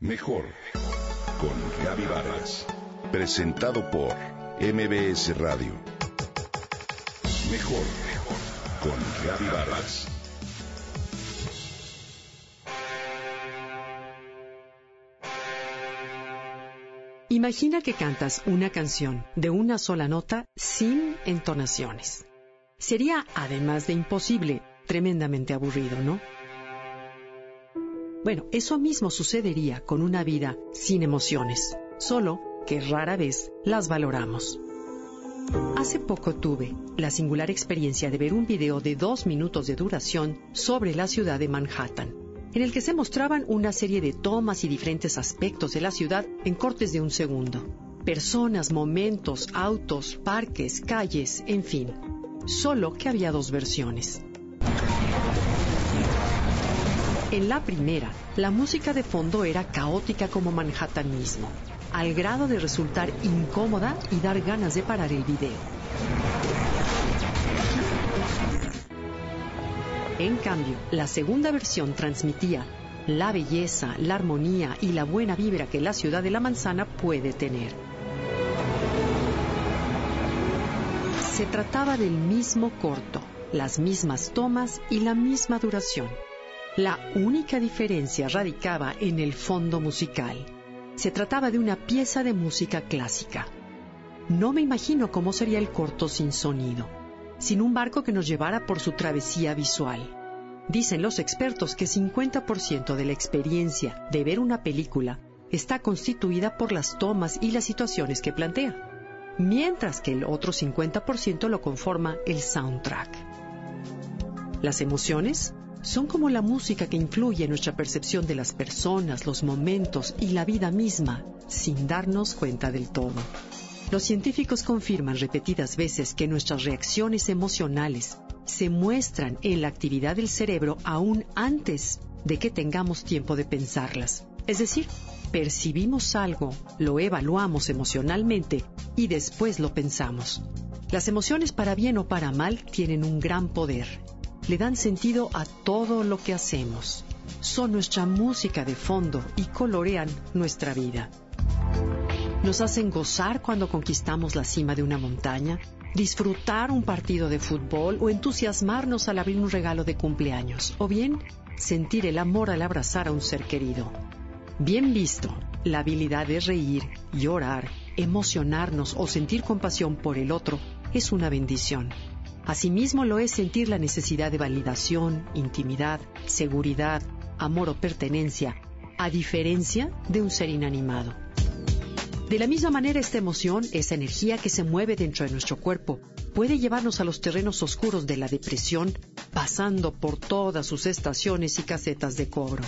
Mejor con Gaby Vargas. Presentado por MBS Radio. Mejor con Gaby Vargas. Imagina que cantas una canción de una sola nota sin entonaciones. Sería, además de imposible, tremendamente aburrido, ¿no? Bueno, eso mismo sucedería con una vida sin emociones, solo que rara vez las valoramos. Hace poco tuve la singular experiencia de ver un video de dos minutos de duración sobre la ciudad de Manhattan, en el que se mostraban una serie de tomas y diferentes aspectos de la ciudad en cortes de un segundo. Personas, momentos, autos, parques, calles, en fin. Solo que había dos versiones. En la primera, la música de fondo era caótica como Manhattan mismo, al grado de resultar incómoda y dar ganas de parar el video. En cambio, la segunda versión transmitía la belleza, la armonía y la buena vibra que la ciudad de la manzana puede tener. Se trataba del mismo corto, las mismas tomas y la misma duración. La única diferencia radicaba en el fondo musical. Se trataba de una pieza de música clásica. No me imagino cómo sería el corto sin sonido, sin un barco que nos llevara por su travesía visual. Dicen los expertos que 50% de la experiencia de ver una película está constituida por las tomas y las situaciones que plantea, mientras que el otro 50% lo conforma el soundtrack. Las emociones son como la música que influye en nuestra percepción de las personas, los momentos y la vida misma, sin darnos cuenta del todo. Los científicos confirman repetidas veces que nuestras reacciones emocionales se muestran en la actividad del cerebro aún antes de que tengamos tiempo de pensarlas. Es decir, percibimos algo, lo evaluamos emocionalmente y después lo pensamos. Las emociones para bien o para mal tienen un gran poder le dan sentido a todo lo que hacemos. Son nuestra música de fondo y colorean nuestra vida. Nos hacen gozar cuando conquistamos la cima de una montaña, disfrutar un partido de fútbol o entusiasmarnos al abrir un regalo de cumpleaños, o bien sentir el amor al abrazar a un ser querido. Bien visto, la habilidad de reír, llorar, emocionarnos o sentir compasión por el otro es una bendición. Asimismo lo es sentir la necesidad de validación, intimidad, seguridad, amor o pertenencia, a diferencia de un ser inanimado. De la misma manera, esta emoción, esa energía que se mueve dentro de nuestro cuerpo, puede llevarnos a los terrenos oscuros de la depresión, pasando por todas sus estaciones y casetas de cobro.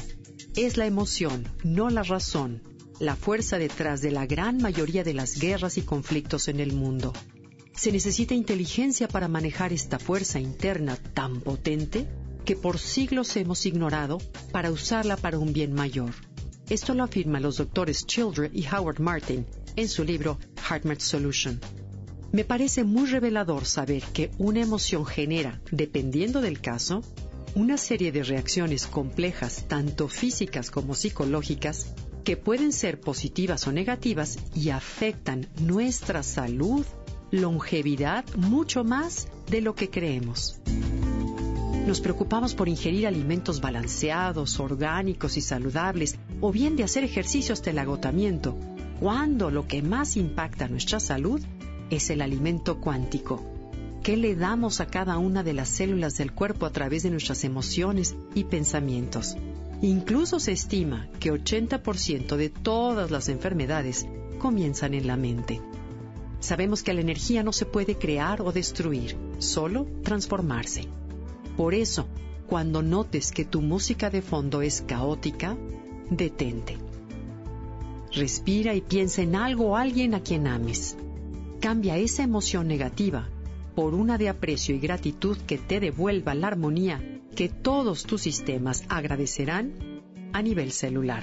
Es la emoción, no la razón, la fuerza detrás de la gran mayoría de las guerras y conflictos en el mundo. Se necesita inteligencia para manejar esta fuerza interna tan potente que por siglos hemos ignorado para usarla para un bien mayor. Esto lo afirman los doctores Children y Howard Martin en su libro HeartMath Solution. Me parece muy revelador saber que una emoción genera, dependiendo del caso, una serie de reacciones complejas, tanto físicas como psicológicas, que pueden ser positivas o negativas y afectan nuestra salud longevidad mucho más de lo que creemos. Nos preocupamos por ingerir alimentos balanceados, orgánicos y saludables, o bien de hacer ejercicio hasta el agotamiento, cuando lo que más impacta nuestra salud es el alimento cuántico. ¿Qué le damos a cada una de las células del cuerpo a través de nuestras emociones y pensamientos? Incluso se estima que 80% de todas las enfermedades comienzan en la mente. Sabemos que la energía no se puede crear o destruir, solo transformarse. Por eso, cuando notes que tu música de fondo es caótica, detente. Respira y piensa en algo o alguien a quien ames. Cambia esa emoción negativa por una de aprecio y gratitud que te devuelva la armonía que todos tus sistemas agradecerán a nivel celular.